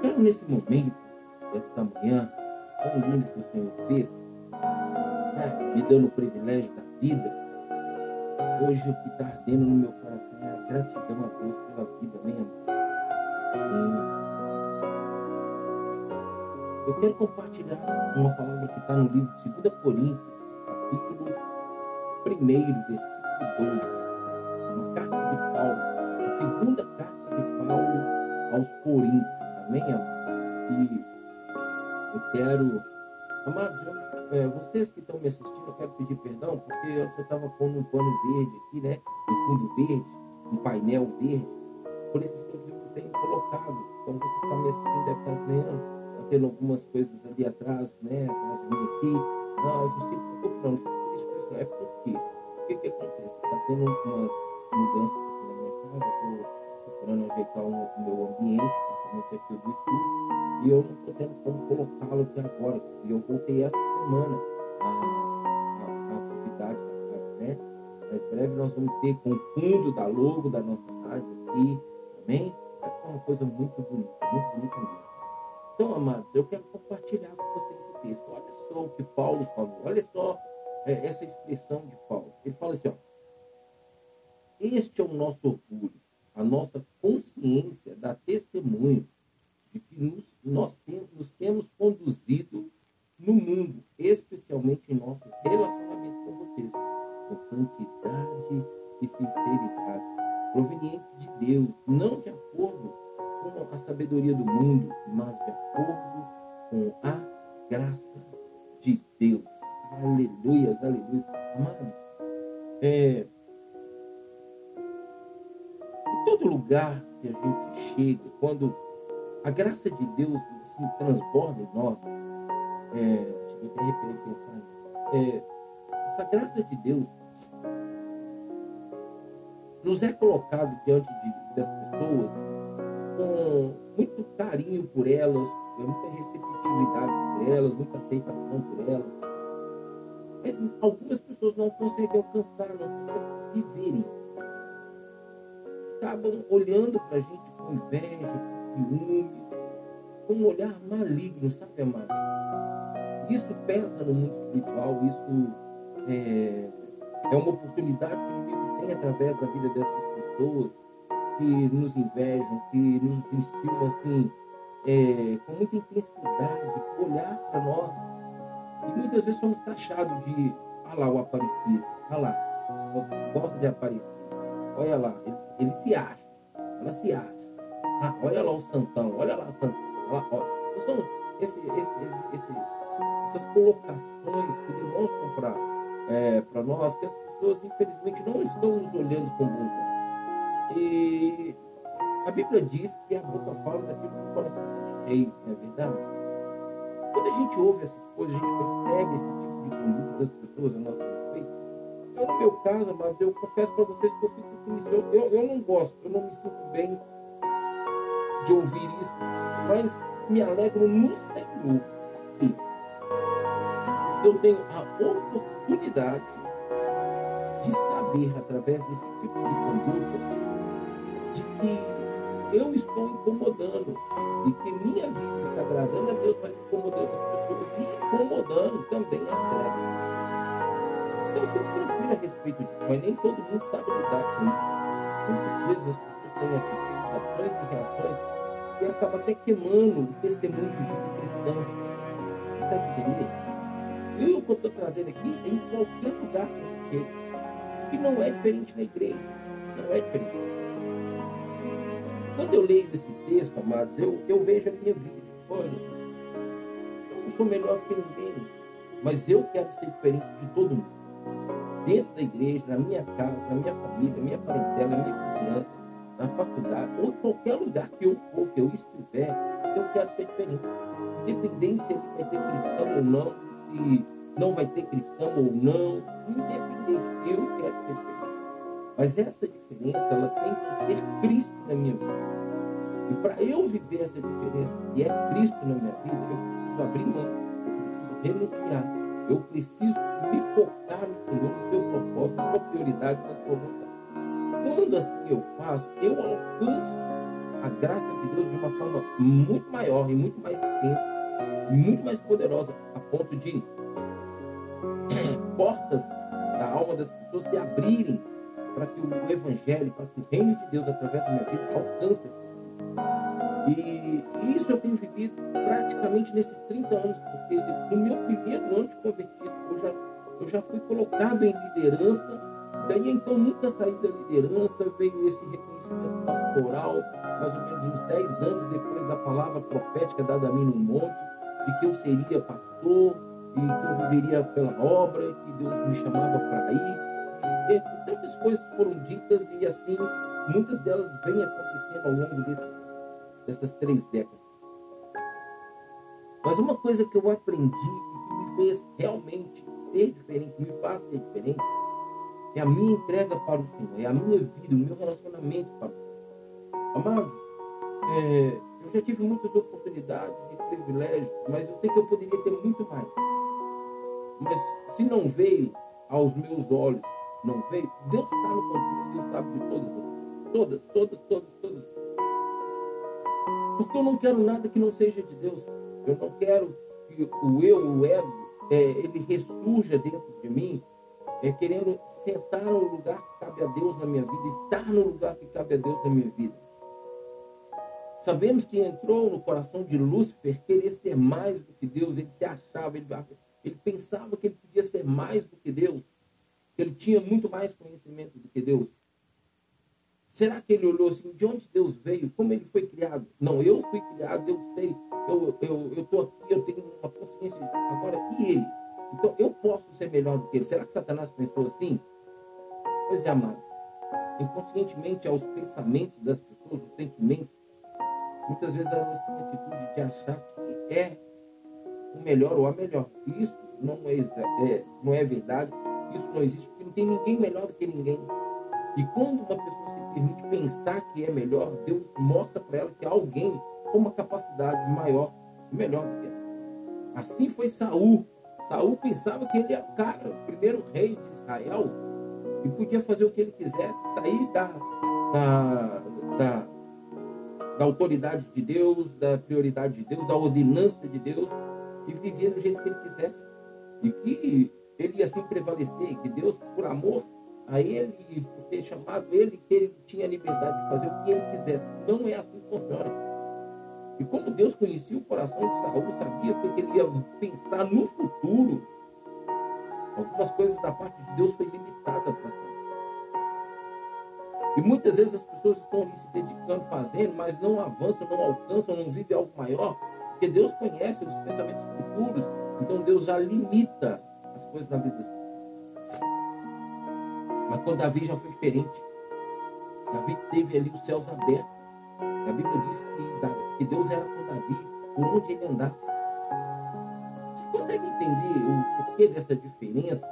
Quero nesse momento, esta manhã, tão lindo que o Senhor fez, né, me dando o privilégio da vida. Hoje o que está ardendo no meu coração é a gratidão a Deus pela vida, amor? Eu quero compartilhar uma palavra que está no livro de 2 Coríntios, capítulo 1, versículo 12. Uma carta de Paulo, a segunda carta de Paulo aos Coríntios. Amém, amor? E eu quero. Amados, eu, é, vocês que estão me assistindo, eu quero pedir perdão, porque eu estava pondo um pano verde aqui, né? Um fundo verde, um painel verde. Por esses tempos eu tenho colocado. Então você que está me assistindo deve estar estranhando tendo algumas coisas ali atrás, né? Atrás de mim aqui. Não, não se preocupe não, não fique triste com isso. É porque o que, que acontece? Está tendo umas mudanças aqui na minha casa, estou procurando ajeitar o meu ambiente, principalmente aqui do estúdio, e eu não estou tendo como colocá-lo aqui agora. E eu voltei essa semana a, a, a atividade da rádio, né? Mas breve nós vamos ter com o fundo da logo da nossa rádio aqui, amém? Vai ficar uma coisa muito bonita, muito bonita mesmo. Então, amados, eu quero compartilhar com vocês esse texto. Olha só o que Paulo falou. Olha só é, essa expressão de Paulo. Ele fala assim, ó. Este é o nosso orgulho, a nossa consciência dá testemunho transborda em nós, é, cheguei até arrepiar pensar é, essa graça de Deus nos é colocado diante de, das pessoas com muito carinho por elas, muita receptividade por elas, muita aceitação por elas. Mas algumas pessoas não conseguem alcançar, não conseguem viver isso. Acabam olhando para a gente com inveja, com ciúmes, com um olhar maligno, sabe, amado? Isso pesa no mundo espiritual, isso é, é uma oportunidade que o inimigo tem através da vida dessas pessoas que nos invejam, que nos ensinam assim, é, com muita intensidade, olhar para nós. E muitas vezes somos taxados de, ah lá o aparecido, ah lá, gosta de aparecer, olha lá, ele, ele se acha, ela se acha. Ah, olha lá o santão, olha lá o santão, são esse, esse, esse, essas colocações que demonstram para é, nós que as pessoas, infelizmente, não estão nos olhando com bons olhos. E a Bíblia diz que a boca fala daquilo que o coração está cheio, não é verdade? Quando a gente ouve essas coisas, a gente percebe esse tipo de conduta das pessoas a nosso respeito. Eu, no meu caso, mas eu confesso para vocês que eu fico com isso. Eu, eu, eu não gosto, eu não me sinto bem de ouvir isso, mas me alegro no Senhor. Eu tenho a oportunidade de saber, através desse tipo de conduta, de que eu estou incomodando e que minha vida está agradando a Deus, mas incomodando as pessoas e incomodando também a terra. Então eu fico tranquilo a respeito disso, mas nem todo mundo sabe lidar com isso. Muitas vezes as pessoas têm aqui e reações e acaba até queimando o testemunho de vida cristã. Consegue entender? E o que eu estou trazendo aqui é em qualquer lugar que a gente chega. E não é diferente na igreja. Não é diferente. Quando eu leio esse texto, amados, eu, eu vejo a minha vida. Olha, eu não sou melhor que ninguém, mas eu quero ser diferente de todo mundo. Dentro da igreja, na minha casa, na minha família, na minha parentela, na minha vizinhança, na faculdade, ou em qualquer lugar que eu for, que eu estiver, eu quero ser diferente. Independente se vai ter cristão ou não, se não vai ter cristão ou não, independente, eu quero ser diferente. Mas essa diferença, ela tem que ser Cristo na minha vida. E para eu viver essa diferença, e é Cristo na minha vida, eu preciso abrir mão, eu preciso renunciar, eu preciso me focar no Senhor, no seu propósito, sua prioridade, na sua vontade. Quando assim eu faço, eu alcanço a graça de Deus de uma forma muito maior e muito mais intensa, e muito mais poderosa, a ponto de portas da alma das pessoas se abrirem para que o Evangelho, para que o reino de Deus, através da minha vida, alcance e isso eu tenho vivido praticamente nesses 30 anos, porque no meu primeiro ano de convertido, eu já, eu já fui colocado em liderança, daí então nunca saí da liderança, veio esse reconhecimento pastoral, mais ou menos uns 10 anos depois da palavra profética dada a mim no monte, de que eu seria pastor, e que eu viveria pela obra, que Deus me chamava para ir. E, tantas coisas foram ditas e assim, muitas delas vêm acontecendo ao longo dessas três décadas. Mas uma coisa que eu aprendi que me fez realmente ser diferente, me faz ser diferente, é a minha entrega para o Senhor, é a minha vida, o meu relacionamento para o Senhor. Amado, é, eu já tive muitas oportunidades e privilégios, mas eu sei que eu poderia ter muito mais. Mas se não veio aos meus olhos, não veio, Deus está no controle, Deus sabe de todas as todas, todas, todas, todas, porque eu não quero nada que não seja de Deus. Eu não quero que o eu, o ego, é, ele ressurja dentro de mim, é, querendo sentar no lugar que cabe a Deus na minha vida, estar no lugar que cabe a Deus na minha vida. Sabemos que entrou no coração de Lúcifer querer ser mais do que Deus, ele se achava, ele, ele pensava que ele podia ser mais do que Deus, que ele tinha muito mais conhecimento do que Deus. Será que ele olhou assim, de onde Deus veio? Como ele foi criado? Não, eu fui criado, eu sei, eu estou eu, aqui, eu tenho uma consciência. Agora, e ele? Então, eu posso ser melhor do que ele. Será que Satanás pensou assim? Pois é, amados. Inconscientemente, aos pensamentos das pessoas, os sentimentos, muitas vezes elas têm a atitude de achar que é o melhor ou a melhor. Isso não é, é, não é verdade. Isso não existe, porque não tem ninguém melhor do que ninguém. E quando uma pessoa se permite pensar que é melhor, Deus mostra para ela que há alguém com uma capacidade maior e melhor do que ela. Assim foi Saul. Saul pensava que ele era o cara, o primeiro rei de Israel, e podia fazer o que ele quisesse, sair da, da, da, da autoridade de Deus, da prioridade de Deus, da ordenança de Deus, e viver do jeito que ele quisesse. E que ele ia assim prevalecer, que Deus, por amor, a ele, por ter chamado ele, que ele tinha liberdade de fazer o que ele quisesse. Não é assim que funciona. E como Deus conhecia o coração de Saul, sabia que ele ia pensar no futuro, algumas coisas da parte de Deus foi limitada para Saul. E muitas vezes as pessoas estão ali se dedicando, fazendo, mas não avançam, não alcançam, não vivem algo maior, porque Deus conhece os pensamentos futuros, então Deus já limita as coisas na vida das pessoas. Mas com Davi já foi diferente. Davi teve ali os céus abertos. A Bíblia diz que, Deus era com Davi por onde ele andava. Você consegue entender o porquê dessa diferença?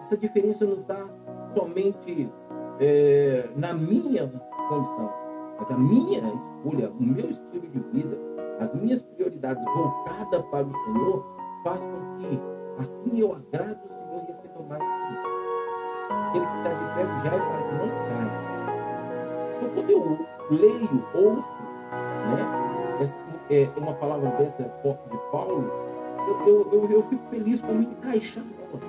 Essa diferença não está somente é, na minha condição, mas a minha escolha, o meu estilo de vida, as minhas prioridades voltadas para o Senhor, faz com que assim eu agrado o Senhor e receba mais aquele que está de pé vigiai para que não caia. Então, quando eu leio, ouço, né, essa, é, uma palavra dessa de Paulo, eu, eu, eu, eu fico feliz por me encaixar nela.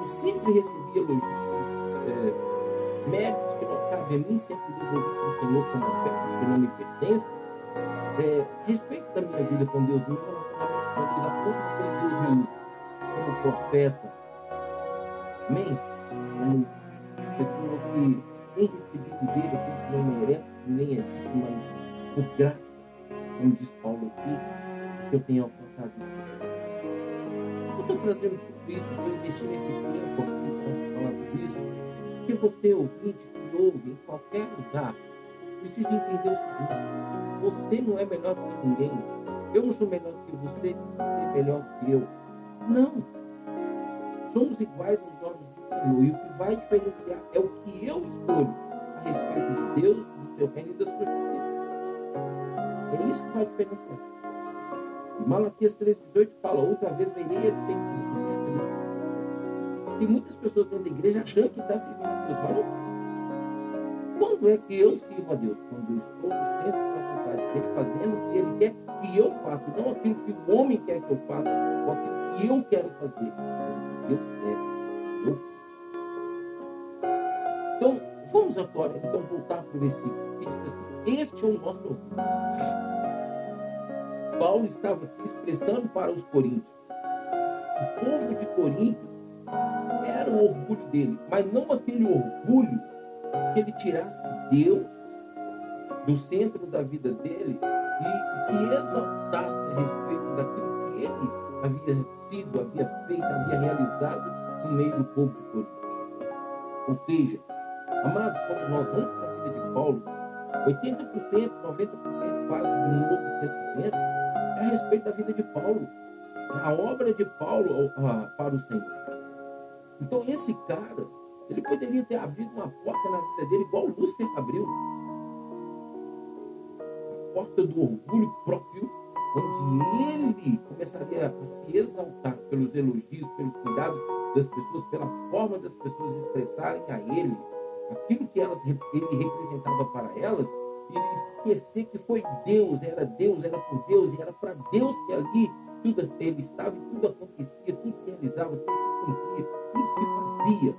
Eu sempre recebi elogios, é, méritos que não cabem a mim, sempre devolvi para o Senhor como oferta que não me pertence. É, respeito da minha vida com Deus, meu relacionamento com Deus, a forma como Deus me usa como profeta, Amém? Como pessoa que tem recebido dele aquilo que não merece, que nem é dito, mas por graça, como diz Paulo aqui, que eu tenho alcançado. Eu estou trazendo tudo isso, estou investindo esse tempo aqui para falar tudo isso, porque você, ouvinte, que ouve em qualquer lugar, precisa entender o seguinte: você não é melhor que ninguém. Eu não sou melhor que você, você é melhor que eu. Não. Somos iguais E o que vai diferenciar é o que eu escolho a respeito de Deus, do seu reino e da sua justiça. É isso que vai diferenciar. E Malaquias 3,18 fala: outra vez verei a Tem muitas pessoas dentro da igreja achando que está servindo a Deus, mas não está. Quando é que eu sirvo a Deus? Quando eu estou no centro ele fazendo o que ele quer que eu faça, não aquilo que o homem quer que eu faça, ou aquilo que eu quero fazer, mas o que Deus quer eu agora então voltar para o versículo que diz assim, este é o nosso. Paulo estava aqui expressando para os coríntios. O povo de Corinto era o orgulho dele, mas não aquele orgulho que ele tirasse Deus do centro da vida dele e se exaltasse a respeito daquilo que ele havia sido, havia feito, havia realizado no meio do povo de Corinto. Ou seja, amados, quando nós vamos para a vida de Paulo, 80%, 90% quase do Novo Testamento é a respeito da vida de Paulo, a obra de Paulo para o Senhor. Então esse cara, ele poderia ter abrido uma porta na vida dele igual Lúcifer abriu. A porta do orgulho próprio, onde ele começaria a se exaltar pelos elogios, pelos cuidados das pessoas, pela forma das pessoas expressarem a ele aquilo que elas, ele representava para elas, e esquecer que foi Deus, era Deus, era por Deus, e era para Deus que ali tudo ele estava tudo acontecia, tudo se realizava, tudo se cumpria, tudo se fazia.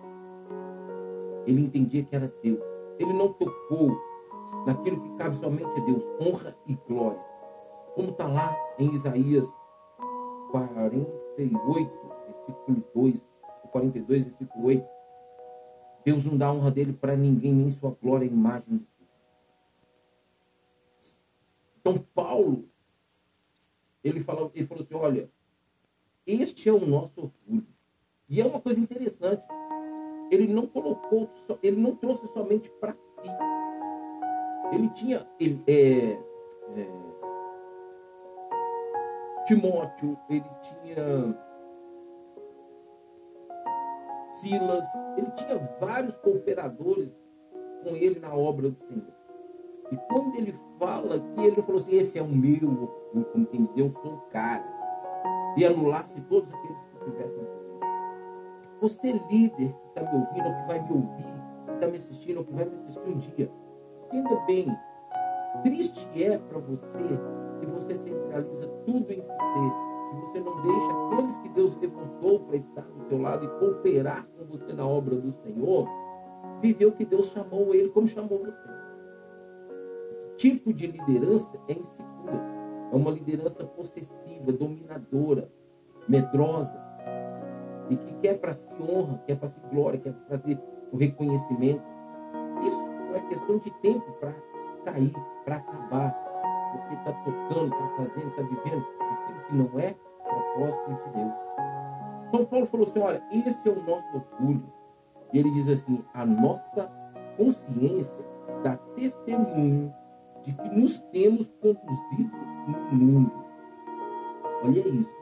Ele entendia que era Deus. Ele não tocou naquilo que cabe somente a Deus, honra e glória. Como está lá em Isaías 48, versículo 2, 42, versículo 8. Deus não dá honra dele para ninguém, nem sua glória, imagem de Então, Paulo, ele falou, ele falou assim: olha, este é o nosso orgulho. E é uma coisa interessante. Ele não colocou, ele não trouxe somente para si. Ele tinha ele, é, é, Timóteo, ele tinha Silas, ele tinha vários cooperadores com ele na obra do Senhor. E quando ele fala aqui, ele falou assim: esse é o meu como quem diz, eu sou o cara. E anulasse todos aqueles que tivessem comigo. Você, líder que está me ouvindo, ou que vai me ouvir, que está me assistindo, ou que vai me assistir um dia, entenda bem: triste é para você se você centraliza tudo em você, se você não deixa aqueles que Deus levantou para estar do teu lado e cooperar com você na obra do Senhor, viver o que Deus chamou ele como chamou você tipo de liderança é insegura. É uma liderança possessiva, dominadora, medrosa. E que quer para si honra, quer para si glória, quer para si o reconhecimento. Isso é questão de tempo para cair, para acabar. Porque está tocando, está fazendo, está vivendo que não é propósito de Deus. Então Paulo falou assim: olha, esse é o nosso orgulho. E ele diz assim: a nossa consciência dá testemunho de que nos temos conduzido no mundo. Olha isso.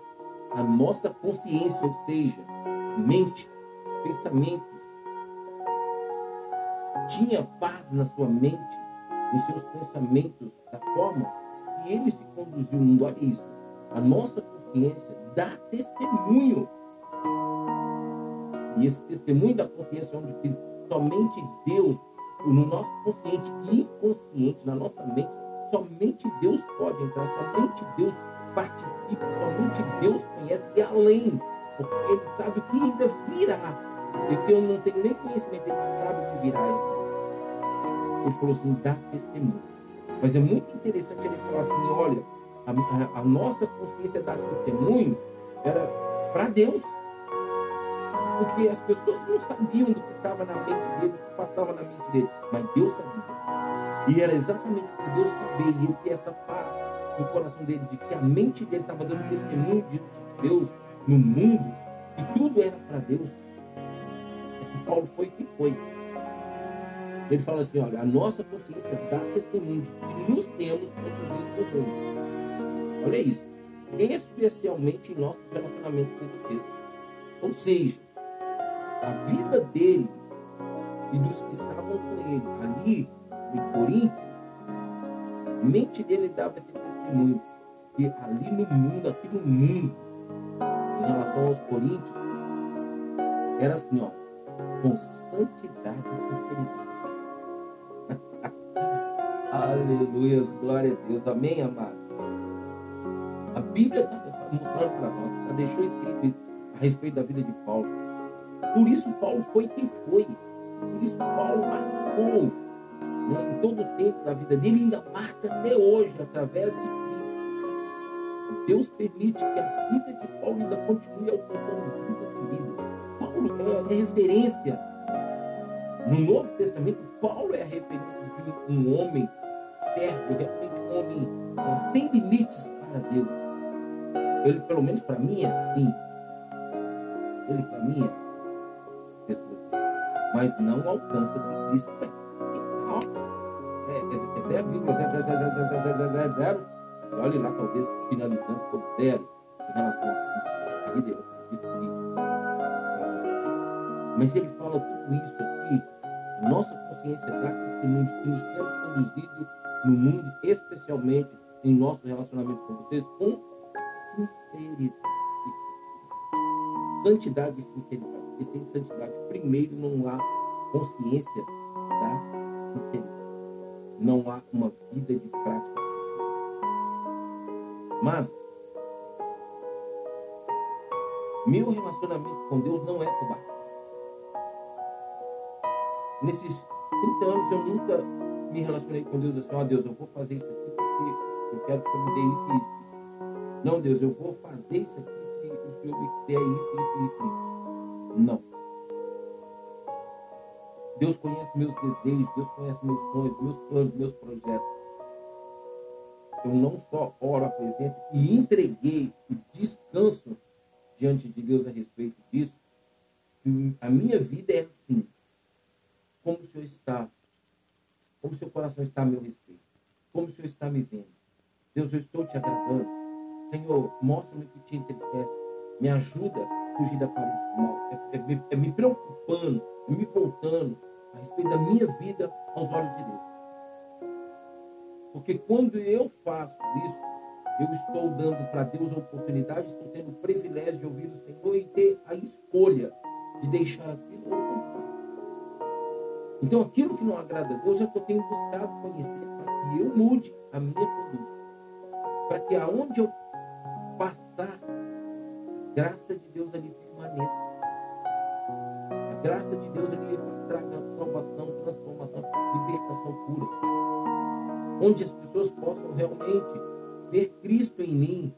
A nossa consciência, ou seja, mente, pensamentos, tinha paz na sua mente, em seus pensamentos, da forma que ele se conduziu no mundo. Olha isso. A nossa consciência dá testemunho. E esse testemunho da consciência, onde somente Deus no nosso consciente e inconsciente, na nossa mente, somente Deus pode entrar, somente Deus participa, somente Deus conhece e além, porque Ele sabe o que ainda virá. Porque eu não tenho nem conhecimento, Ele sabe o que virá. Ele falou assim: dá testemunho. Mas é muito interessante ele falar assim: olha, a, a, nossa consciência dá testemunho era para Deus. Porque as pessoas não sabiam do que estava na mente dele, do que passava na mente dele. Mas Deus sabia. E era exatamente por Deus saber e ele ter essa paz no coração dele, de que a mente dele estava dando testemunho de Deus no mundo, que tudo era para Deus. É que Paulo foi que foi. Ele fala assim: olha, a nossa consciência dá testemunho de que nos temos conduzido por mundo. Olha isso. Especialmente em nossos relacionamentos com vocês. Ou seja, a vida dele e dos que estavam com ele ali em Corinto, a mente dele dava esse testemunho que ali no mundo, aqui no mundo, em relação aos coríntios, era assim, ó, com santidade e sinceridade. Aleluia, glória a Deus. Amém, amado? Bíblia está mostrando para nós, já deixou escrito isso a respeito da vida de Paulo. Por isso Paulo foi quem foi. Por isso Paulo marcou né, em todo o tempo da vida dele, ainda marca até hoje, através de Cristo. Deus permite que a vida de Paulo ainda continue alcançando vidas e vidas. Paulo é referência. No Novo Testamento, Paulo é a referência de um homem servo, realmente um homem é, sem limites para Deus. Ele, pelo menos para mim, é assim. Ele, para mim, é pessoa. Mas não alcança o que Cristo é. É, é 0,0000000. Olhe lá, talvez finalizando por zero em relação a Cristo. Mas ele fala tudo isso aqui. Nossa consciência dá testemunho de que nos temos conduzido no mundo, especialmente em nosso relacionamento com vocês, com sinceridade. Santidade e sinceridade. Porque sem santidade, primeiro, não há consciência da sinceridade. Não há uma vida de prática. Mas, meu relacionamento com Deus não é covarde. Nesses 30 anos eu nunca me relacionei com Deus assim, ó oh, Deus, eu vou fazer isso aqui porque eu quero que eu me dê isso e isso. Não, Deus, eu vou fazer isso aqui se o Senhor me der isso, isso, isso, isso. Não. Deus conhece meus desejos, Deus conhece meus sonhos, meus planos, meus projetos. Eu não só oro, apresento e entreguei o descanso diante de Deus a respeito disso. A minha vida é assim. Como o Senhor está como seu coração está a meu respeito. Como o Senhor está me vendo. Deus, eu estou te agradando. Senhor, mostra-me o que te entristece. Me ajuda a fugir da aparência do mal. É, é, é, me preocupando, é me voltando a respeito da minha vida aos olhos de Deus. Porque quando eu faço isso, eu estou dando para Deus a oportunidade, estou tendo o privilégio de ouvir o Senhor e ter a escolha de deixar aquilo ou então, aquilo que não agrada a Deus é o que eu tenho buscado conhecer para que eu mude a minha conduta. Para que aonde eu passar, graça de Deus ali permaneça. A graça de Deus ali traga salvação, transformação, libertação pura. Onde as pessoas possam realmente ver Cristo em mim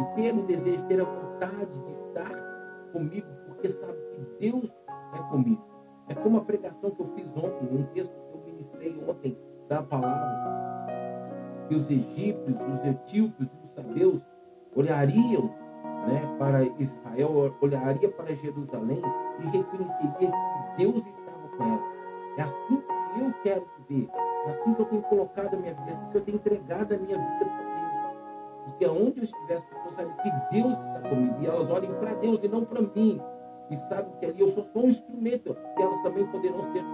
e ter o desejo, ter a vontade de estar comigo, porque sabe que Deus é comigo. É como a pregação que eu fiz ontem, um texto que eu ministrei ontem da palavra, que os egípcios, os etíopes, os sabeus olhariam né, para Israel, olharia para Jerusalém e reconheceria que Deus estava com ela. É assim que eu quero viver. É assim que eu tenho colocado a minha vida, é assim que eu tenho entregado a minha vida para Deus. Porque aonde eu estiver, as pessoas sabem que Deus está comigo e elas olhem para Deus e não para mim e sabem que ali eu sou só um instrumento e elas também poderão ser.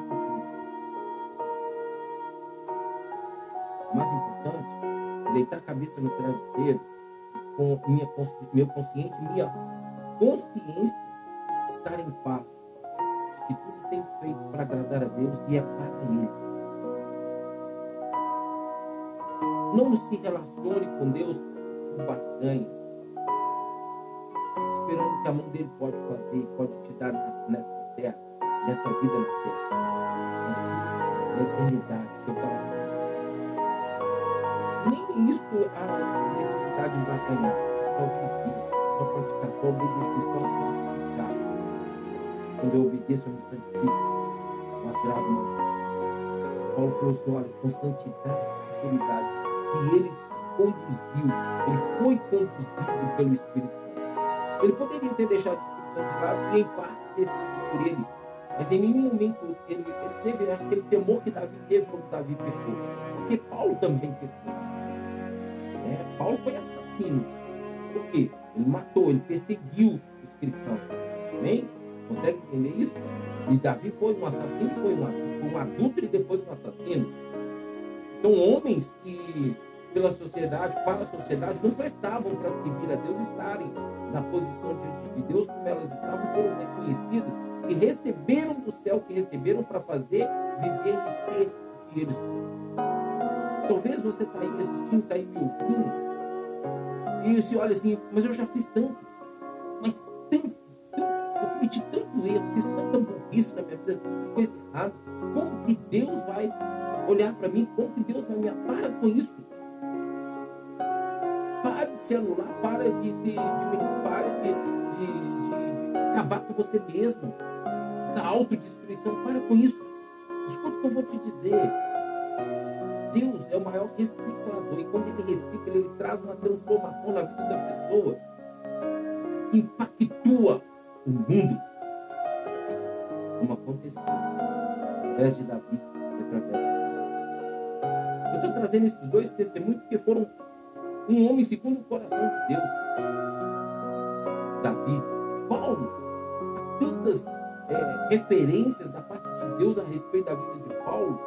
O mais importante, deitar a cabeça no travesseiro com minha, meu consciente, minha consciência estar em paz. Que tudo tem feito para agradar a Deus e é para Ele. Não se relacione com Deus por barganha esperando que a mão dele pode fazer, pode te dar nessa terra, nessa vida na terra. Mas na eternidade. Nem isso a necessidade de batalhar, só cumprir, só praticar, só obedecer, só santificar. Quando eu obedeço, eu me santifico. Eu agrado mais. Paulo falou assim, olha, com santidade e sinceridade, que ele conduziu, ele foi conduzido pelo Espírito ele poderia ter deixado o Espírito Santo de lado e em parte decidido por ele. Mas em nenhum momento ele, ele teve aquele temor que Davi teve quando Davi pecou. Porque Paulo também pecou. É, Paulo foi assassino. Por quê? Ele matou, ele perseguiu os cristãos. Amém? Consegue entender isso? E Davi foi um assassino, foi um adulto, foi um adulto e depois um assassino. Então, homens que, pela sociedade, para a sociedade, não prestavam para servir a Deus estarem na posição de Deus, como elas estavam, foram reconhecidas e receberam do céu que receberam para fazer, viver e ser o que eles foram. Talvez você está aí me assistindo, está aí me ouvindo. E você olha assim, mas eu já fiz tanto. Mas tanto, tanto, eu cometi tanto erro, fiz tanta burrice na minha vida, tanta coisa errada. Como que Deus vai olhar para mim? Como que Deus vai me? Para com isso. Para de se anular, para de se diminuir, para de, de, de, de acabar com você mesmo. Essa autodestruição, para com isso. Escuta o que eu vou te dizer. O maior reciclador. E quando ele recicla, ele traz uma transformação na vida da pessoa. Impactua o mundo. Como aconteceu. Através de Davi através. Eu estou trazendo esses dois testemunhos porque foram um homem segundo o coração de Deus. Davi. Paulo. Há tantas é, referências da parte de Deus a respeito da vida de Paulo.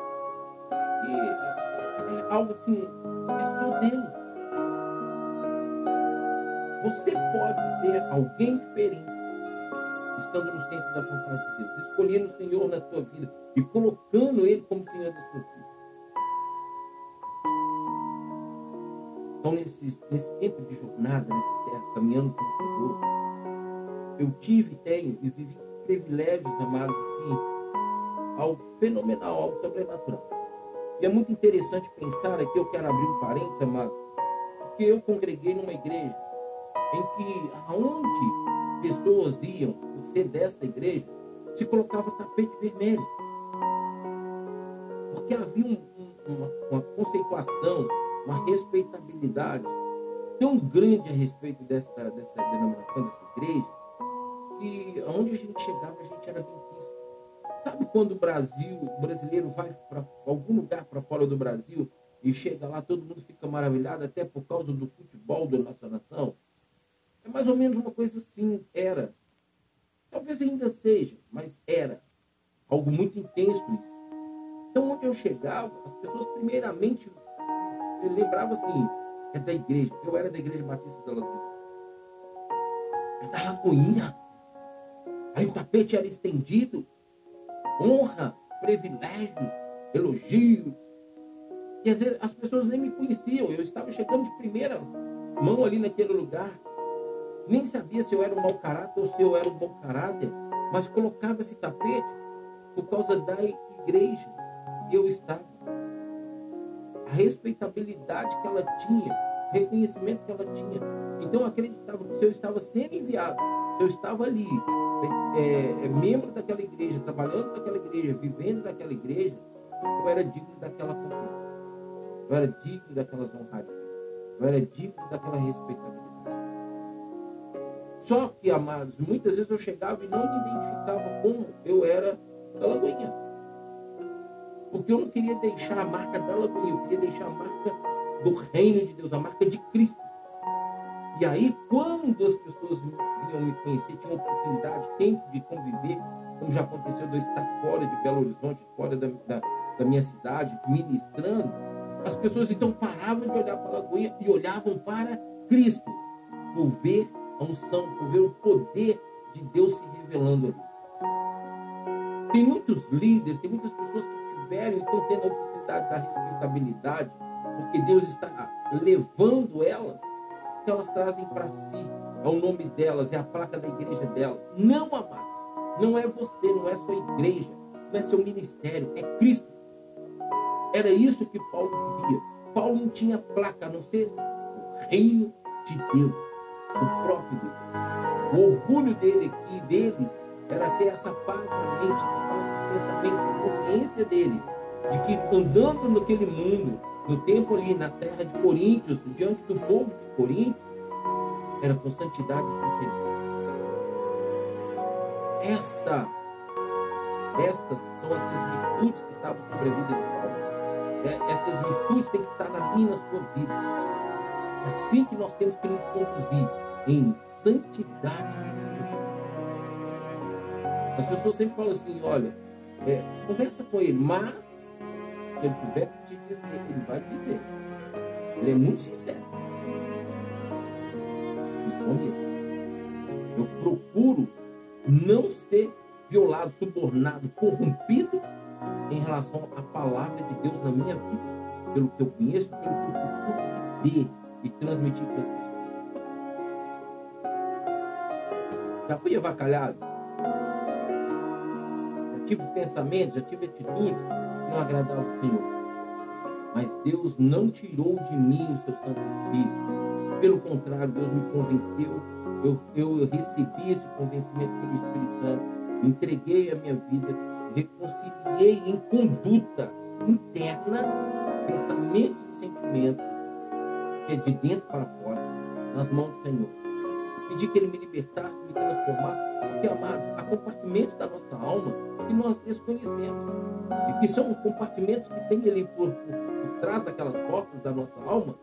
E é algo assim, é só Deus. Você pode ser alguém diferente, estando no centro da vontade de Deus, escolhendo o Senhor na sua vida e colocando Ele como Senhor da sua vida. Então, nesse, nesse tempo de jornada, nesse terra, caminhando com o Senhor, eu tive, tenho e vivi privilégios, amados, assim, algo fenomenal, algo sobrenatural. E é muito interessante pensar aqui, eu quero abrir um parênteses, amado, porque eu congreguei numa igreja em que aonde pessoas iam, por ser desta igreja, se colocava tapete vermelho. Porque havia um, uma, uma conceituação, uma respeitabilidade tão grande a respeito dessa, dessa denominação, dessa igreja, que aonde a gente chegava, a gente era bem Sabe quando o Brasil, o brasileiro vai para algum lugar para fora do Brasil e chega lá, todo mundo fica maravilhado, até por causa do futebol da nossa nação? É mais ou menos uma coisa assim, era. Talvez ainda seja, mas era. Algo muito intenso isso. Então, onde eu chegava, as pessoas primeiramente lembravam assim, é da igreja. Eu era da igreja Batista da Lagoinha. É da Lagoinha. Aí o tapete era estendido honra, privilégio, elogio. E às vezes as pessoas nem me conheciam. Eu estava chegando de primeira mão ali naquele lugar. Nem sabia se eu era um mau caráter ou se eu era um bom caráter. Mas colocava esse tapete por causa da igreja que eu estava. A respeitabilidade que ela tinha, reconhecimento que ela tinha. Então eu acreditava que se eu estava sendo enviado, se eu estava ali é, é, membro daquela igreja, trabalhando naquela igreja, vivendo naquela igreja, eu era digno daquela confiança. Eu era digno daquelas honrarias. Eu era digno daquela respeitabilidade. Só que, amados, muitas vezes eu chegava e não me identificava como eu era da Lagoinha. Porque eu não queria deixar a marca da Lagoinha, eu queria deixar a marca do reino de Deus, a marca de Cristo. E aí, quando as pessoas vinham me conhecer, tinham oportunidade, tempo de conviver, como já aconteceu de eu estar fora de Belo Horizonte, fora da, da, da minha cidade, ministrando, as pessoas então paravam de olhar para a Lagoinha e olhavam para Cristo, por ver a unção, por ver o poder de Deus se revelando ali. Tem muitos líderes, tem muitas pessoas que tiveram, estão tendo a oportunidade da respeitabilidade, porque Deus está levando elas que elas trazem para si. É o nome delas, é a placa da igreja delas. Não, amados. Não é você, não é sua igreja, não é seu ministério, é Cristo. Era isso que Paulo vivia. Paulo não tinha placa, a não ser o reino de Deus, o próprio Deus. O orgulho dele aqui, deles, era ter essa paz na mente, essa paz nos pensamentos, a consciência dele, de que andando naquele mundo, no tempo ali na terra de Coríntios, diante do povo de Coríntios, era com santidade e sinceridade. Esta, estas são essas virtudes que estavam sobre a vida de Paulo. É, essas virtudes têm que estar na minha na sua vida. É assim que nós temos que nos conduzir em santidade. As pessoas sempre falam assim, olha, é, conversa com ele, mas se ele tiver te dizer, ele vai dizer. Ele é muito sincero. Responde Eu procuro não ser violado, subornado, corrompido em relação à palavra de Deus na minha vida. pelo que eu conheço, pelo que eu procuro ver e transmitir para as pessoas. Já fui avacalhado. Já tive pensamentos, já tive atitudes que não agradavam ao Senhor. Mas Deus não tirou de mim o seu Santo Espírito. Pelo contrário, Deus me convenceu. Eu, eu recebi esse convencimento pelo Espírito Santo. Entreguei a minha vida. Reconciliei em conduta interna pensamentos e sentimentos que é de dentro para fora, nas mãos do Senhor. Pedi que Ele me libertasse, me transformasse, porque, amados, há compartimentos da nossa alma que nós desconhecemos. E que são compartimentos que tem ali por, por, por trás daquelas portas da nossa alma,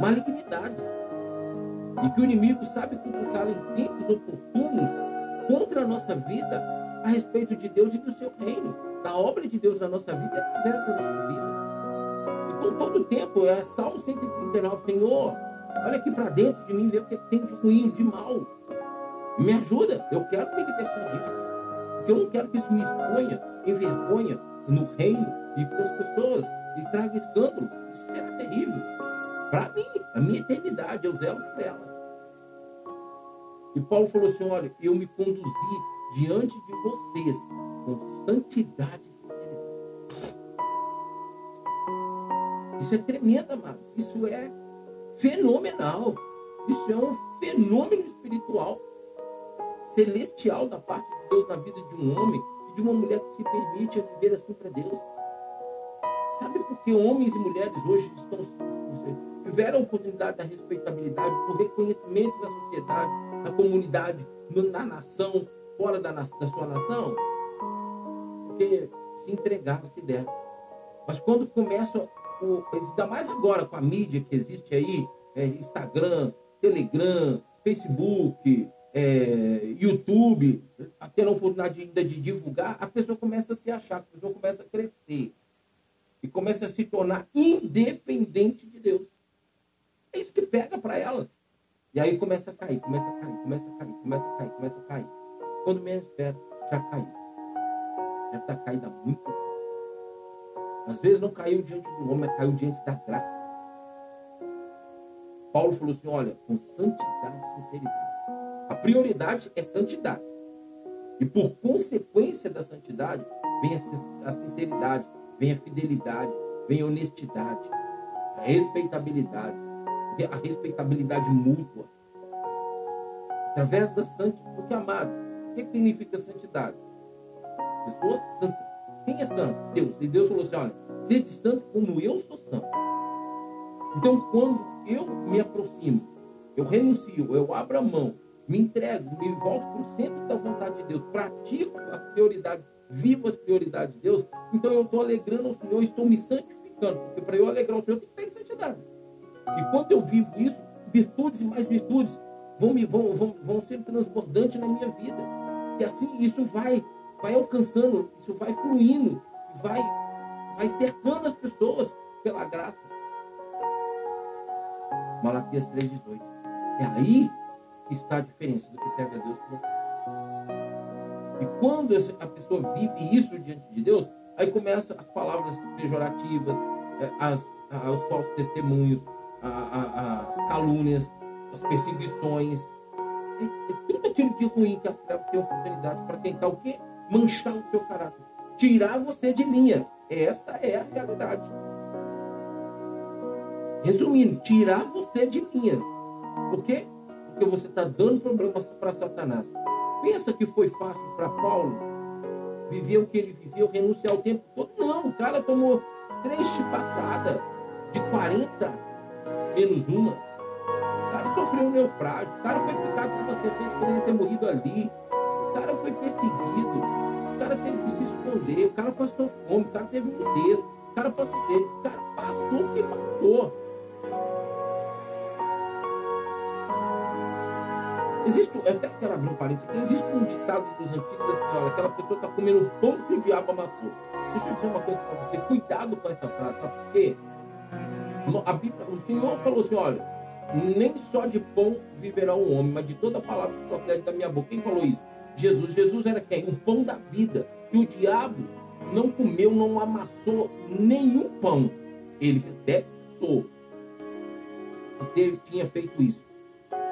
malignidades. E que o inimigo sabe cutucá-la em tempos oportunos contra a nossa vida a respeito de Deus e do seu reino, da obra de Deus na nossa vida e através da nossa vida. Então, todo tempo, é Salmo 139, Senhor, olha aqui para dentro de mim, vê o que tem de ruim, de mal. Me ajuda, eu quero me libertar disso. Porque eu não quero que isso me exponha em vergonha no reino e para as pessoas e traga escândalo. Isso será terrível. Para mim, a minha eternidade, eu zelo por ela. E Paulo falou assim: olha, eu me conduzi diante de vocês com santidade e sinceridade. Isso é tremendo, amado. Isso é fenomenal. Isso é um fenômeno espiritual, celestial da parte de Deus na vida de um homem e de uma mulher que se permite viver assim para Deus. Sabe por que homens e mulheres hoje estão tiveram a oportunidade da respeitabilidade, do reconhecimento na sociedade, na comunidade, na nação, fora da, da sua nação? Porque se entregaram, se deram. Mas quando começa, o, ainda mais agora com a mídia que existe aí, é, Instagram, Telegram, Facebook, é, YouTube, tendo a oportunidade ainda de divulgar, a pessoa começa a se achar, a pessoa começa a crescer. E começa a se tornar independente de Deus. É isso que pega para elas. E aí começa a cair, começa a cair, começa a cair, começa a cair, começa a cair. Quando menos espera, já caiu. Já está caída muito. Às vezes não caiu diante do homem, mas caiu diante da graça. Paulo falou assim: olha, com santidade e sinceridade. A prioridade é santidade. E por consequência da santidade, vem a sinceridade, vem a fidelidade, vem a honestidade, a respeitabilidade, a respeitabilidade mútua. Através da santidade, porque amado, o que significa santidade? Pessoa santa. Quem é santo? Deus. E Deus falou assim: olha, seja santo como eu sou santo. Então, quando eu me aproximo, eu renuncio, eu abro a mão, me entrego, me volto para o centro da vontade de Deus, pratico as prioridades, vivo as prioridades de Deus, então eu estou alegrando o Senhor, estou me santificando, porque para eu alegrar o Senhor tem que estar em santidade. E quando eu vivo isso, virtudes e mais virtudes vão, me, vão, vão, vão ser transbordantes na minha vida. E assim isso vai, vai alcançando, isso vai fluindo, vai, vai cercando as pessoas pela graça. Malaquias 3,18. É aí que está a diferença do que serve a Deus e quando a pessoa vive isso diante de Deus, aí começa as palavras pejorativas, é, as, os falsos testemunhos, as calúnias, as perseguições, é, é tudo aquilo de ruim que as trevas têm oportunidade para tentar o quê? Manchar o seu caráter, tirar você de linha. Essa é a realidade. Resumindo, tirar você de linha. Por quê? Porque você está dando problemas para Satanás. Pensa que foi fácil para Paulo viver o que ele viveu, renunciar o tempo todo? Não, o cara tomou três chibatadas de 40 menos uma. O cara sofreu um naufrágio, o cara foi picado por uma serpente, poderia ter morrido ali. O cara foi perseguido, o cara teve que se esconder, o cara passou fome, o cara teve nudez, o cara passou o cara passou o que passou. Existe, eu até quero abrir um parênteses existe um ditado dos antigos assim, olha, aquela pessoa está comendo pão que o diabo amassou. Deixa eu dizer uma coisa para você, cuidado com essa frase, sabe por quê? A Bíblia, o Senhor falou assim, olha, nem só de pão viverá um homem, mas de toda palavra que procede da minha boca. Quem falou isso? Jesus. Jesus era quem? O pão da vida. E o diabo não comeu, não amassou nenhum pão. Ele até pensou que teve, tinha feito isso,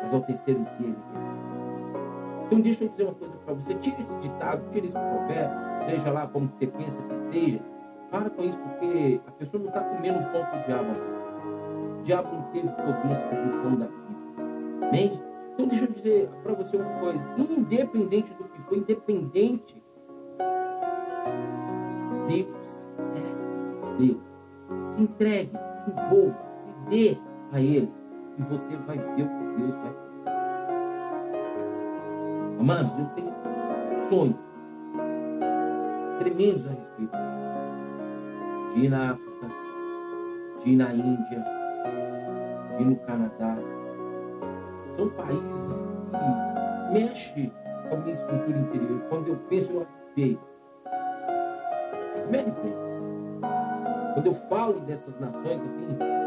mas ao terceiro dia ele pensou. Então deixa eu dizer uma coisa para você, tira esse ditado, tira esse provérbio, seja lá como você pensa que seja, para com isso, porque a pessoa não está comendo o pão do diabo. O diabo não teve poder sobre o pão da vida. Amém? Então deixa eu dizer para você uma coisa, independente do que for, independente, Deus é Deus. Se entregue, se envolva, se dê a Ele. E você vai ver o que Deus vai fazer. Amados, eu tenho sonhos tremendos a respeito. De ir na África, de ir na Índia, de ir no Canadá. São países que mexem com a minha estrutura interior. Quando eu penso, eu arrepio. Me arrepio. Quando eu falo dessas nações, assim,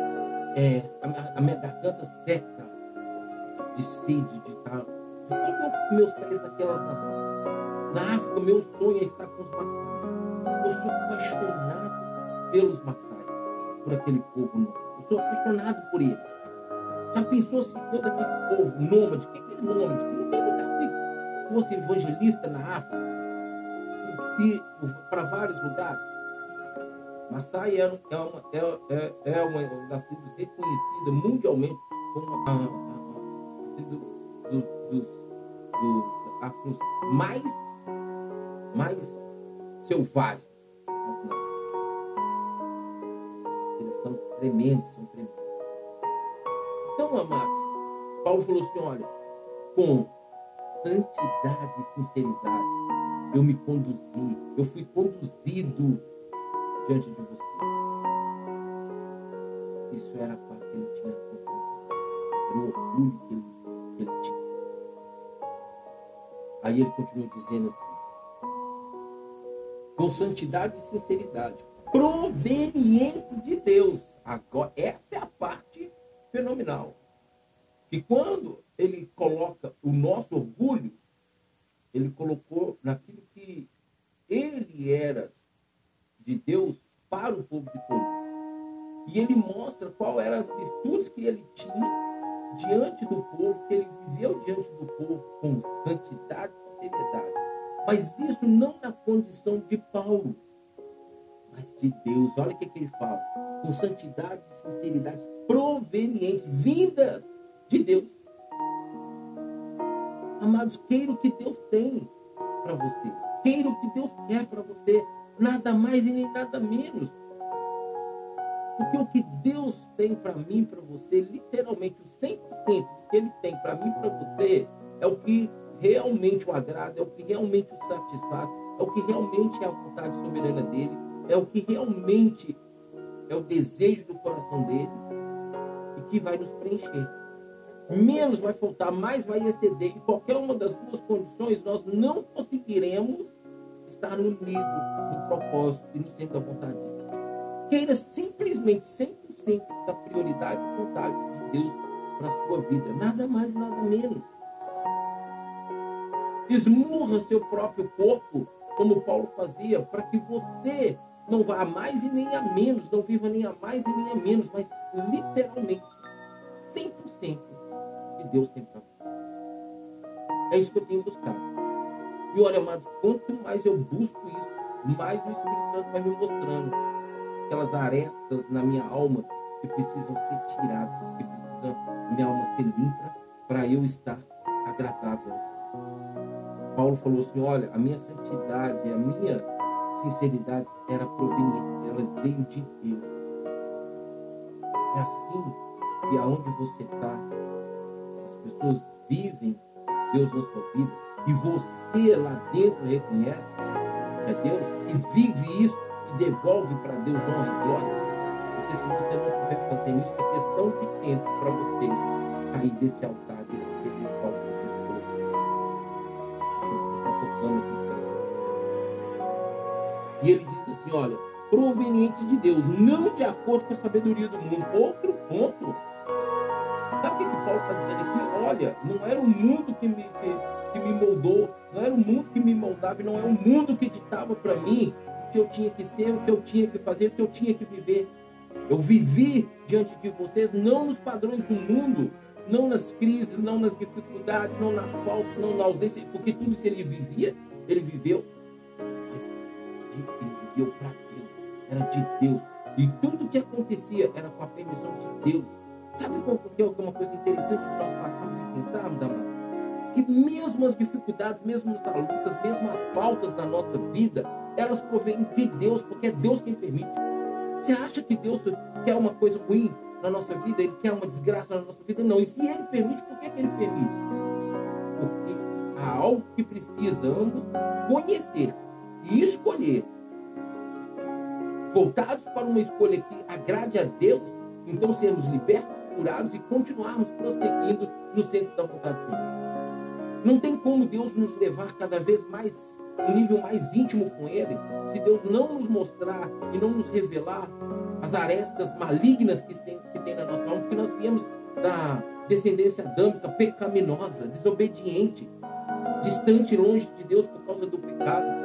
é, a, a minha garganta seca de sede, de tal. Eu coloco meus pés naquelas nações. Na África, meu sonho é estar com os Maasai. Eu sou apaixonado pelos Maasai, por aquele povo novo. Eu sou apaixonado por eles. Já pensou se todo aquele povo nômade, o que é nômade? Não tem lugar que fosse evangelista na África, para vários lugares. Maasai é, é, uma, é, é, é uma das tribos reconhecidas mundialmente como a, a, do, do, dos, dos mais mais selvagens. Eles são tremendos, são tremendos. Então, amados, Paulo falou assim: olha, com santidade e sinceridade, eu me conduzi, eu fui conduzido diante de você. Isso era a paz que ele tinha era o orgulho que ele, que ele tinha. Aí ele continua dizendo assim, com santidade e sinceridade, provenientes de Deus. Agora, essa é a parte fenomenal. Que quando ele coloca o nosso orgulho, ele colocou naquilo que ele era de Deus para o povo de Corinto. E ele mostra qual eram as virtudes que ele tinha diante do povo, que ele viveu diante do povo com santidade e sinceridade. Mas isso não na condição de Paulo, mas de Deus. Olha o que, que ele fala. Com santidade e sinceridade provenientes, vindas de Deus. Amados, queira o que Deus tem para você. Queira o que Deus quer para você. Nada mais e nem nada menos. Porque o que Deus tem para mim, para você, literalmente o 100% que Ele tem para mim, para você, é o que realmente o agrada, é o que realmente o satisfaz, é o que realmente é a vontade soberana dele, é o que realmente é o desejo do coração dele e que vai nos preencher. Menos vai faltar, mais vai exceder. E qualquer uma das duas condições, nós não conseguiremos estar unidos no propósito e no centro da vontade de Deus. Queira simplesmente 100% da prioridade e vontade de Deus para a sua vida. Nada mais, nada menos esmurra seu próprio corpo, como Paulo fazia, para que você não vá a mais e nem a menos, não viva nem a mais e nem a menos, mas literalmente 100% que Deus tem para você. É isso que eu tenho buscado. E olha, amado, quanto mais eu busco isso, mais o Espírito Santo vai me mostrando aquelas arestas na minha alma que precisam ser tiradas, que precisam minha alma ser limpa para eu estar agradável Paulo falou assim: olha, a minha santidade, a minha sinceridade era proveniente, ela veio de Deus. É assim que aonde você está, as pessoas vivem Deus na sua vida e você lá dentro reconhece que é Deus e vive isso e devolve para Deus honra e glória. Porque se você não estiver fazendo isso, é questão de tempo para você cair desse altar E ele diz assim: olha, provenientes de Deus, não de acordo com a sabedoria do mundo. Outro ponto. Olha, não era o mundo que me, que, que me moldou, não era o mundo que me moldava, não é o mundo que ditava para mim o que eu tinha que ser, o que eu tinha que fazer, o que eu tinha que viver. Eu vivi diante de vocês, não nos padrões do mundo, não nas crises, não nas dificuldades, não nas faltas, não na ausência, porque tudo isso ele vivia, ele viveu, mas ele viveu para Deus, era de Deus. E tudo que acontecia era com a permissão de Deus. Sabe que é uma coisa interessante que nós pararmos e pensarmos, amado? Que mesmo as dificuldades, mesmo as lutas, mesmo as faltas da nossa vida, elas provêm de Deus, porque é Deus quem permite. Você acha que Deus quer uma coisa ruim na nossa vida? Ele quer uma desgraça na nossa vida? Não. E se Ele permite, por que, que Ele permite? Porque há algo que precisamos conhecer e escolher. Voltados para uma escolha que agrade a Deus, então sermos libertos, curados e continuarmos prosseguindo no centro da vontade. Não tem como Deus nos levar cada vez mais um nível mais íntimo com Ele, se Deus não nos mostrar e não nos revelar as arestas malignas que tem, que tem na nossa alma, porque nós viemos da descendência adâmica pecaminosa, desobediente, distante, longe de Deus por causa do pecado.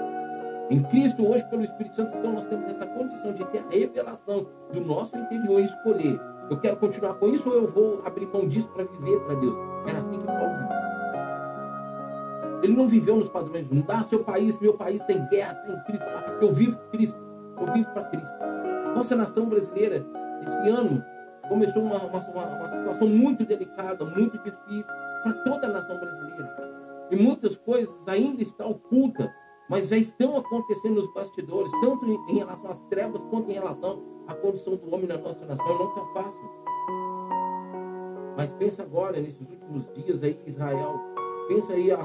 Em Cristo, hoje, pelo Espírito Santo, então nós temos essa condição de ter a revelação do nosso interior e escolher. Eu quero continuar com isso ou eu vou abrir mão disso para viver para Deus? Era assim que Paulo viveu. Ele não viveu nos padrões do mundo. Ah, seu país, meu país tem guerra, tem Cristo. Eu vivo Cristo. Eu vivo para Cristo. Nossa nação brasileira, esse ano, começou uma, uma, uma situação muito delicada, muito difícil para toda a nação brasileira. E muitas coisas ainda estão ocultas, mas já estão acontecendo nos bastidores, tanto em, em relação às trevas quanto em relação à condição do homem na nossa nação. Não está fácil. Mas pensa agora, nesses últimos dias aí, Israel Pensa aí há,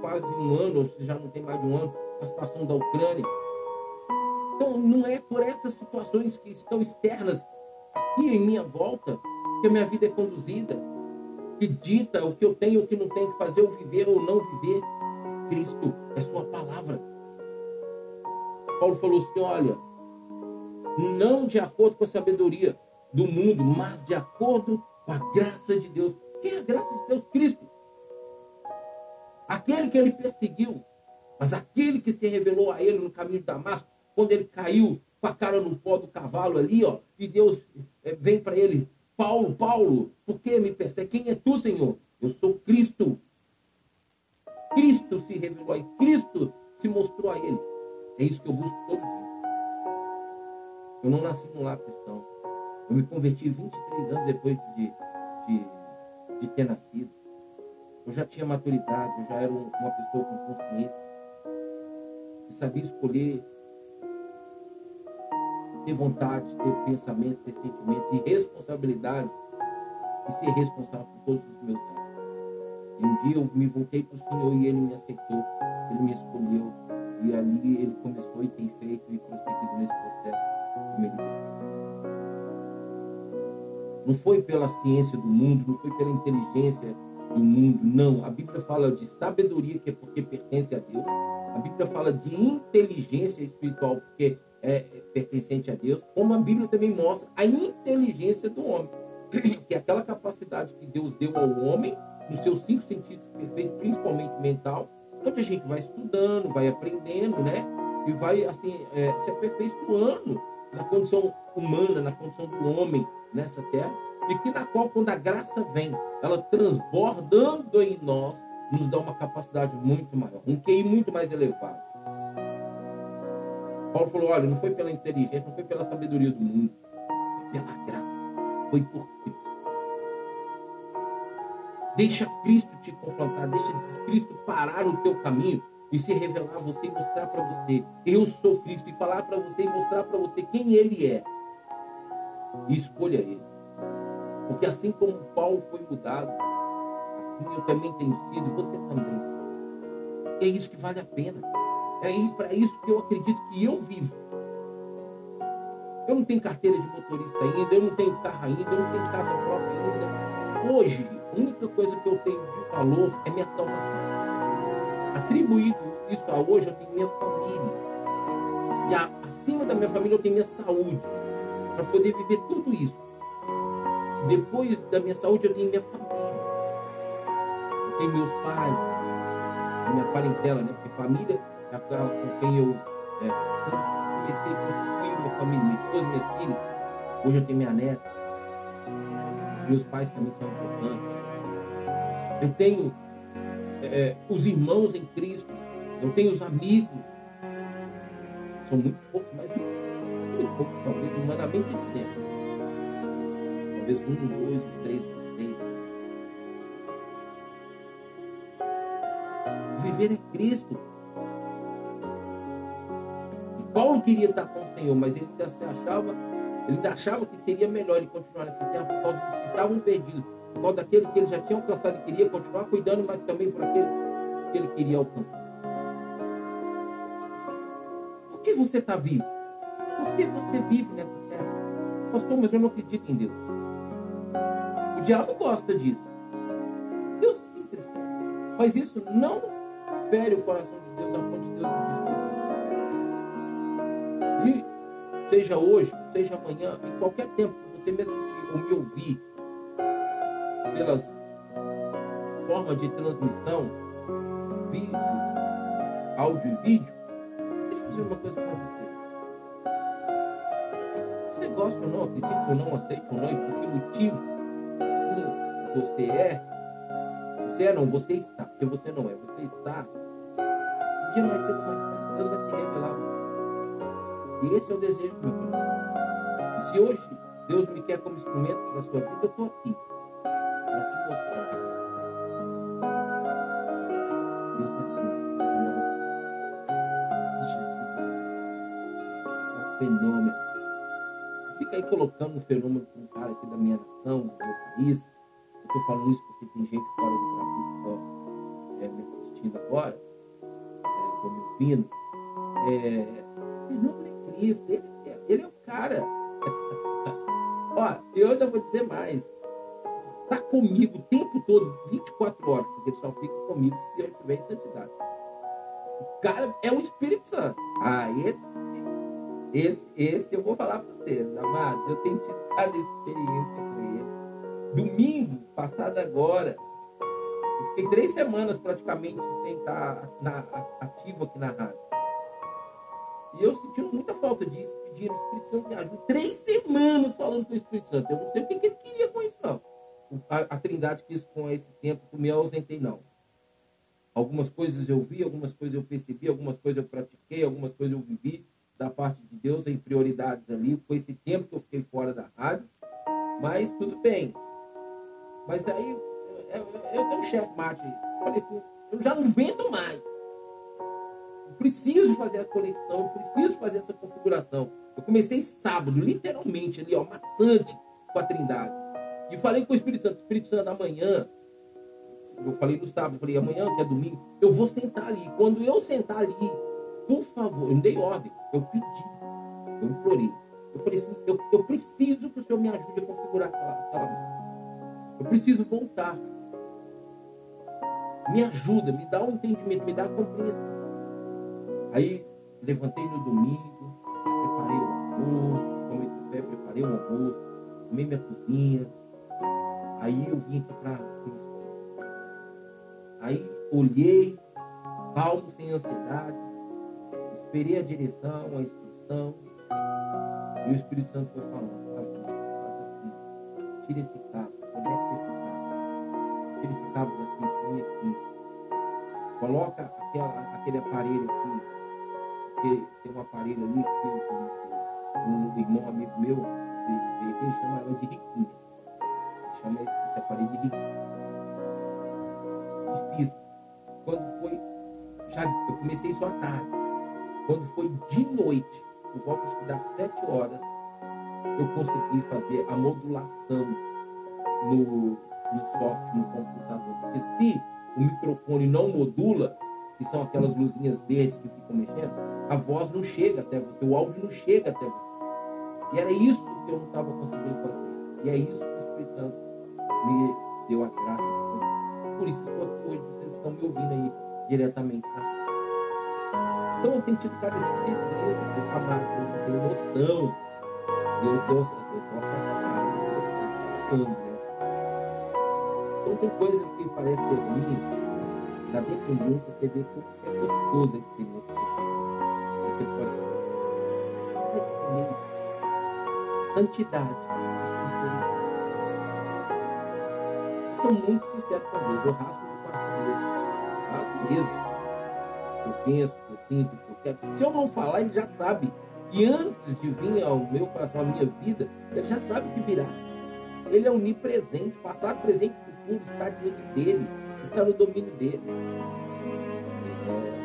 quase um ano, ou se já não tem mais de um ano, a situação da Ucrânia. Então, não é por essas situações que estão externas aqui em minha volta que a minha vida é conduzida, que dita o que eu tenho, o que não tenho que fazer, ou viver ou não viver. Cristo é sua palavra. Paulo falou assim: olha, não de acordo com a sabedoria do mundo, mas de acordo com a graça de Deus. Quem é a graça de Deus? Cristo aquele que ele perseguiu, mas aquele que se revelou a ele no caminho de Damasco, quando ele caiu com a cara no pó do cavalo ali, ó, e Deus é, vem para ele, Paulo, Paulo, por que me persegue? Quem é tu, Senhor? Eu sou Cristo. Cristo se revelou a ele, Cristo se mostrou a ele. É isso que eu busco todo dia. Eu não nasci num lar cristão. Eu me converti 23 anos depois de, de, de ter nascido. Eu já tinha maturidade, eu já era uma pessoa com consciência, que sabia escolher, ter vontade, ter pensamento, ter sentimento e responsabilidade e ser responsável por todos os meus atos. E um dia eu me voltei para o Senhor e Ele me aceitou, Ele me escolheu e ali Ele começou e tem feito e prosseguido nesse processo. Não foi pela ciência do mundo, não foi pela inteligência do mundo. Não, a Bíblia fala de sabedoria, que é porque pertence a Deus. A Bíblia fala de inteligência espiritual, porque é pertencente a Deus. Como a Bíblia também mostra a inteligência do homem, que é aquela capacidade que Deus deu ao homem, nos seus cinco sentidos perfeitos, principalmente mental, onde a gente vai estudando, vai aprendendo, né? E vai, assim, é, se aperfeiçoando na condição humana, na condição do homem nessa terra e que na qual, quando a graça vem, ela transbordando em nós, nos dá uma capacidade muito maior, um QI muito mais elevado. Paulo falou: olha, não foi pela inteligência, não foi pela sabedoria do mundo, foi pela graça, foi por Cristo. Deixa Cristo te confrontar, deixa Cristo parar no teu caminho e se revelar a você e mostrar para você: eu sou Cristo, e falar para você e mostrar para você quem Ele é. E escolha Ele. Porque assim como Paulo foi mudado, assim eu também tenho sido, você também. É isso que vale a pena. É para isso que eu acredito que eu vivo. Eu não tenho carteira de motorista ainda, eu não tenho carro ainda, eu não tenho casa própria ainda. Hoje, a única coisa que eu tenho de valor é minha salvação. Atribuído isso a hoje, eu tenho minha família. E a, acima da minha família, eu tenho minha saúde. Para poder viver tudo isso. Depois da minha saúde, eu tenho minha família. Eu tenho meus pais, a minha parentela, né? Porque família é aquela com quem eu comecei a construir uma família, minha esposa, minhas filhas. Hoje eu tenho minha neta. Meus pais também são importantes. Eu tenho é, os irmãos em Cristo. Eu tenho os amigos. São muito poucos, mas muito poucos, talvez humanamente dizendo. Talvez um, dois, três, seis. Viver é Cristo. Paulo queria estar com o Senhor, mas ele ainda se achava, ele achava que seria melhor ele continuar nessa terra por causa dos que estavam perdidos, causa daquele que ele já tinha alcançado e queria continuar cuidando, mas também por aquele que ele queria alcançar. Por que você está vivo? Por que você vive nessa terra? Pastor, mas eu não acredito em Deus. O diabo gosta disso. Deus se entristece. Mas isso não fere o coração de Deus a ponto de Deus desistir. E seja hoje, seja amanhã, em qualquer tempo que você me assistir ou me ouvir pelas formas de transmissão, vídeo, áudio e vídeo, deixa eu dizer uma coisa para você. Você gosta ou não, acredita ou não, aceita ou não, e por que motivo assim você é, você é não, você está, porque você não é, você está, um dia mais cedo mais tarde, Deus vai se revelar. E esse é o desejo meu querido. E se hoje Deus me quer como instrumento da sua vida, eu estou aqui fenômeno. Fica aí colocando um fenômeno com um cara aqui da minha nação, do meu país. Eu estou falando isso porque tem gente fora do Brasil que está é, me assistindo agora, é, me ouvindo. É, fenômeno isso. Ele, ele é o cara. Ó, eu ainda vou dizer mais. Tá comigo o tempo todo, 24 horas, porque ele só fica comigo se eu estiver em santidade. O cara é o Espírito Santo. Ah, esse, esse, eu vou falar para vocês, amados. Eu tenho tido cada experiência com ele. Domingo, passado agora, eu fiquei três semanas praticamente sem estar na, ativo aqui na rádio. E eu sentindo muita falta disso, pedindo o Espírito Santo me. Três semanas falando com o Espírito Santo. Eu não sei o que, que ele queria com isso, não. A, a Trindade quis com esse tempo que me ausentei, não. Algumas coisas eu vi, algumas coisas eu percebi, algumas coisas eu pratiquei, algumas coisas eu vivi da parte de Deus em prioridades ali. Foi esse tempo que eu fiquei fora da rádio. Mas tudo bem. Mas aí eu, eu, eu tenho um chefe mate. Falei assim, eu já não aguento mais preciso fazer a conexão, preciso fazer essa configuração. Eu comecei sábado, literalmente ali, ó, maçante com a Trindade. E falei com o Espírito Santo, Espírito Santo, amanhã, eu falei no sábado, eu falei, amanhã, que é domingo, eu vou sentar ali. Quando eu sentar ali, por favor, eu não dei ordem, eu pedi, eu implorei. Eu falei assim, eu, eu preciso que o Senhor me ajude a configurar aquela, aquela Eu preciso voltar. Me ajuda, me dá o um entendimento, me dá a compreensão. Aí levantei no domingo, preparei o almoço, tomei café, preparei o almoço, tomei minha cozinha. Aí eu vim aqui para Aí olhei, calmo, sem ansiedade, esperei a direção, a instrução, e o Espírito Santo foi falando, faz aqui, tira esse cabo, conecta esse cabo, tira esse cabo daqui, põe aqui, coloca aquela, aquele aparelho aqui, porque tem um aparelho ali que um, um irmão amigo meu, ele, chama ela de riquinho. Chama esse, esse aparelho de riquinho. Difícil. Quando foi. Já, eu comecei isso à tarde. Quando foi de noite, por volta que das sete horas, eu consegui fazer a modulação no, no software, no computador. Porque se o microfone não modula, que são aquelas luzinhas verdes que ficam mexendo, a voz não chega até você, o áudio não chega até você. E era isso que eu não estava conseguindo fazer. E é isso que o Espírito Santo me deu a graça de. Por isso que hoje vocês estão me ouvindo aí diretamente. Tá? Então eu tenho tido cada experiência amados, vocês não têm noção. Deu, eu estou apaixonado, né? Então tem coisas que parecem ter ruim, da dependência, você vê como é gostoso a experiência. Você pode. santidade e sinceridade. Eu sou muito sincero com Deus, eu rasgo meu coração dele. Rasgo mesmo. Eu penso, eu sinto, eu quero. Se eu não falar, ele já sabe. E antes de vir ao meu coração, à minha vida, ele já sabe o que virá. Ele é onipresente, passado, presente e futuro está diante dele, está no domínio dele. É...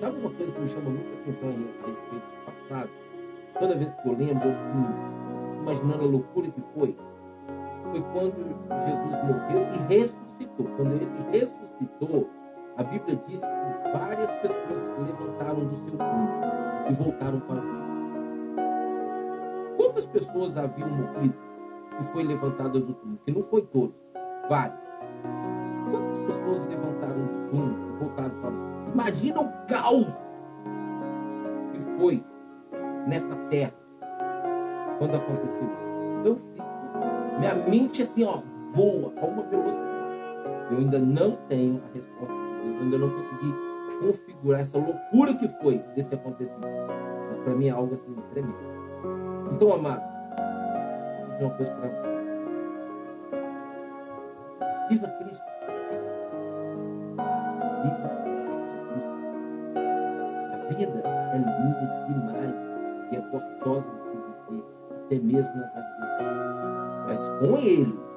Sabe uma coisa que me chama muita atenção a respeito do passado? Toda vez que eu lembro, eu assim, imaginando a loucura que foi, foi quando Jesus morreu e ressuscitou. Quando ele ressuscitou, a Bíblia diz que várias pessoas se levantaram do seu túmulo e voltaram para o céu. Quantas pessoas haviam morrido e foi levantada do túmulo? Que não foi todos, várias. Quantas pessoas levantaram do túmulo e voltaram para o céu? Imagina o caos que foi nessa terra quando aconteceu. Eu fico, minha mente assim, ó, voa a uma velocidade. Eu ainda não tenho a resposta eu ainda não consegui configurar essa loucura que foi desse acontecimento. Mas para mim é algo assim tremendo. Então, amados, vou dizer uma coisa para você. Viva Cristo. Viva Jesus. A vida é linda demais e é gostosa de se viver, até mesmo nas adversidades. Mas com Ele